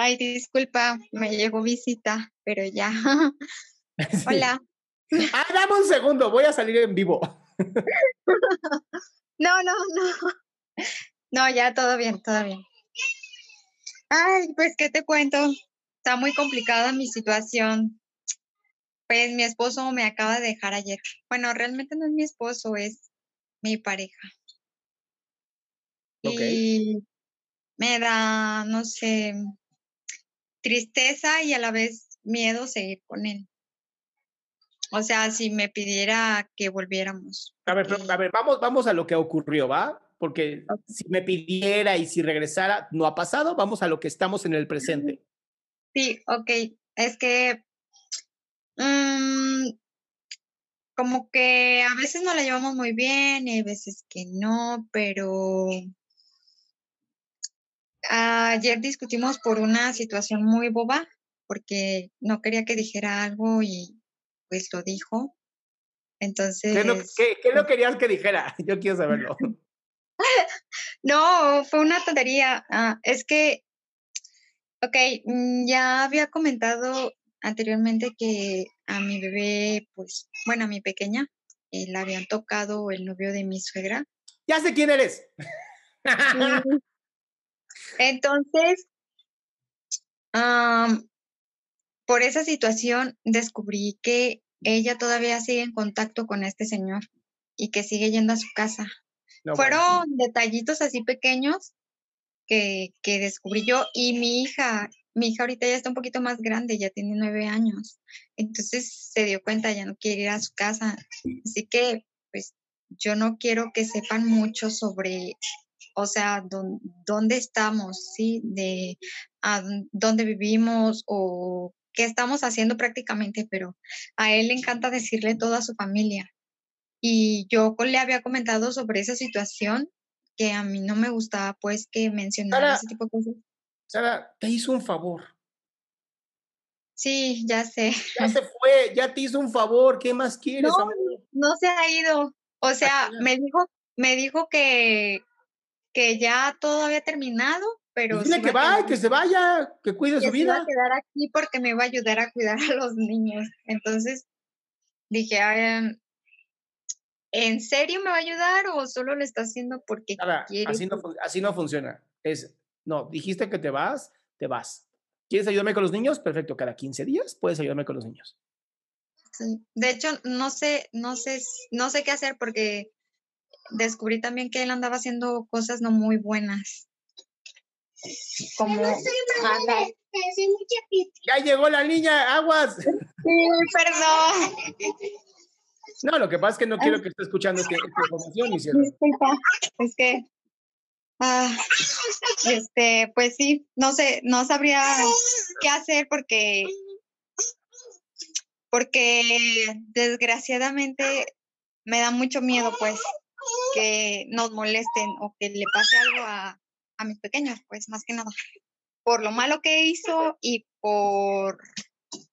Ay, disculpa, me llegó visita, pero ya. Hola. Ah, dame un segundo, voy a salir en vivo. no, no, no. No, ya todo bien, todo bien. Ay, pues, ¿qué te cuento? Está muy complicada mi situación. Pues mi esposo me acaba de dejar ayer. Bueno, realmente no es mi esposo, es mi pareja. Y me da, no sé, tristeza y a la vez miedo seguir con él. O sea, si me pidiera que volviéramos. A ver, a ver, vamos, vamos a lo que ocurrió, ¿va? Porque si me pidiera y si regresara, no ha pasado, vamos a lo que estamos en el presente. Sí, ok. Es que mm, como que a veces no la llevamos muy bien y a veces que no, pero Ayer discutimos por una situación muy boba, porque no quería que dijera algo y pues lo dijo. Entonces. ¿Qué, no, qué, pues querías que dijera? Yo quiero saberlo. no, fue una tontería. Ah, es que, ok, mm, ya había comentado anteriormente que a mi bebé, pues, bueno, a mi pequeña, eh, la habían tocado el novio de mi suegra. Ya sé quién eres. Entonces, por esa situación descubrí que ella todavía sigue en contacto con este señor y que sigue yendo a su casa. Fueron detallitos así pequeños que, que descubrí yo y mi hija, mi hija ahorita ya está un poquito más grande, ya tiene nueve años, entonces se dio cuenta, ya no quiere ir a su casa, así que pues yo no quiero que sepan mucho sobre o sea, dónde estamos, ¿sí? De a dónde vivimos o qué estamos haciendo prácticamente, pero a él le encanta decirle todo a su familia. Y yo le había comentado sobre esa situación que a mí no me gustaba, pues, que mencionara ese tipo de cosas. Sara, te hizo un favor. Sí, ya sé. Ya se fue, ya te hizo un favor, ¿qué más quieres? No, no se ha ido. O sea, me dijo, me dijo que, que ya todo había terminado, pero... Dile que vaya, que se vaya, que cuide su vida. Se a quedar aquí porque me va a ayudar a cuidar a los niños. Entonces dije, ¿en serio me va a ayudar o solo lo está haciendo porque quiere? Así no, así no funciona. Es, no, dijiste que te vas, te vas. ¿Quieres ayudarme con los niños? Perfecto, cada 15 días puedes ayudarme con los niños. Sí. De hecho, no sé, no sé, no sé qué hacer porque descubrí también que él andaba haciendo cosas no muy buenas. Como ya llegó la niña, aguas. Sí, perdón. No, lo que pasa es que no quiero que esté escuchando esta, información, Disculpa, es que ah, este, pues sí, no sé, no sabría qué hacer porque porque desgraciadamente me da mucho miedo, pues que nos molesten o que le pase algo a, a mis pequeños, pues más que nada, por lo malo que hizo y por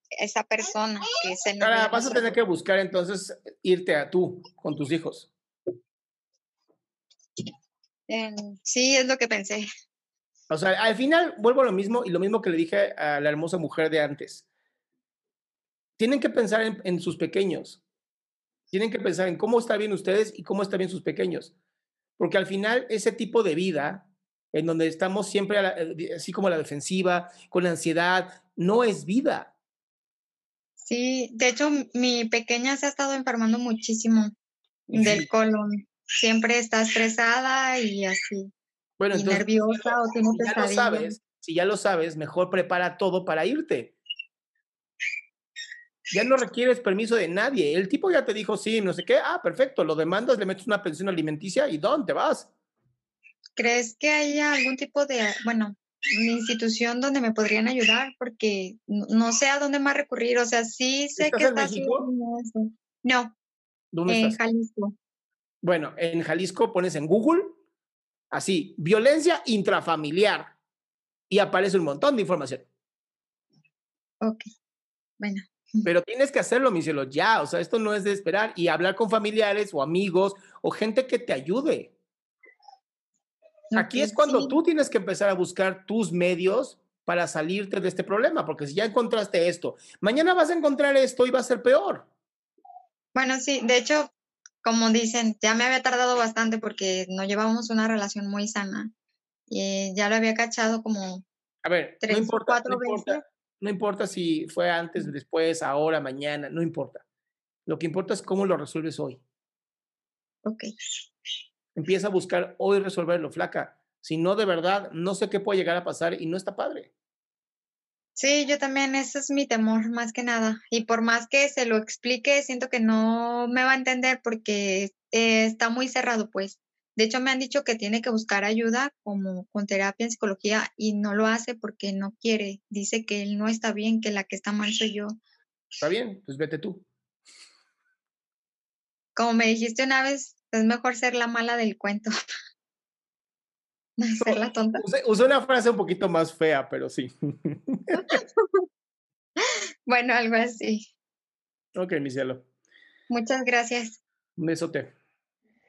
esa persona que se Ahora vas a tener que buscar entonces irte a tú con tus hijos. sí, es lo que pensé. O sea, al final vuelvo a lo mismo y lo mismo que le dije a la hermosa mujer de antes. Tienen que pensar en, en sus pequeños tienen que pensar en cómo está bien ustedes y cómo está bien sus pequeños. Porque al final ese tipo de vida, en donde estamos siempre eh, así como a la defensiva, con la ansiedad, no es vida. Sí, de hecho mi pequeña se ha estado enfermando muchísimo del colon. Siempre está estresada y así. Bueno, y nerviosa o tiene si ya lo sabes, si ya lo sabes, mejor prepara todo para irte ya no requieres permiso de nadie. El tipo ya te dijo, sí, no sé qué, ah, perfecto, lo demandas, le metes una pensión alimenticia y ¿dónde vas? ¿Crees que haya algún tipo de, bueno, institución donde me podrían ayudar porque no, sé a dónde más recurrir. O sea, sí sé que está México? No. ¿Dónde en Jalisco. Bueno, en Jalisco pones en Google así, violencia intrafamiliar y aparece un montón de información. Ok, bueno. Pero tienes que hacerlo, mi cielo, ya. O sea, esto no es de esperar y hablar con familiares o amigos o gente que te ayude. Aquí es cuando tú tienes que empezar a buscar tus medios para salirte de este problema, porque si ya encontraste esto, mañana vas a encontrar esto y va a ser peor. Bueno, sí, de hecho, como dicen, ya me había tardado bastante porque no llevábamos una relación muy sana y ya lo había cachado como a ver, tres, no importa, cuatro no Importa, no importa si fue antes, después, ahora, mañana, no importa. Lo que importa es cómo lo resuelves hoy. Ok. Empieza a buscar hoy resolverlo, flaca. Si no, de verdad, no sé qué puede llegar a pasar y no está padre. Sí, yo también, ese es mi temor, más que nada. Y por más que se lo explique, siento que no me va a entender porque eh, está muy cerrado, pues. De hecho, me han dicho que tiene que buscar ayuda como con terapia en psicología y no lo hace porque no quiere. Dice que él no está bien, que la que está mal soy yo. Está bien, pues vete tú. Como me dijiste una vez, es mejor ser la mala del cuento. ser la tonta. Usé, una frase un poquito más fea, pero sí. bueno, algo así. Ok, mi cielo. Muchas gracias. Un besote.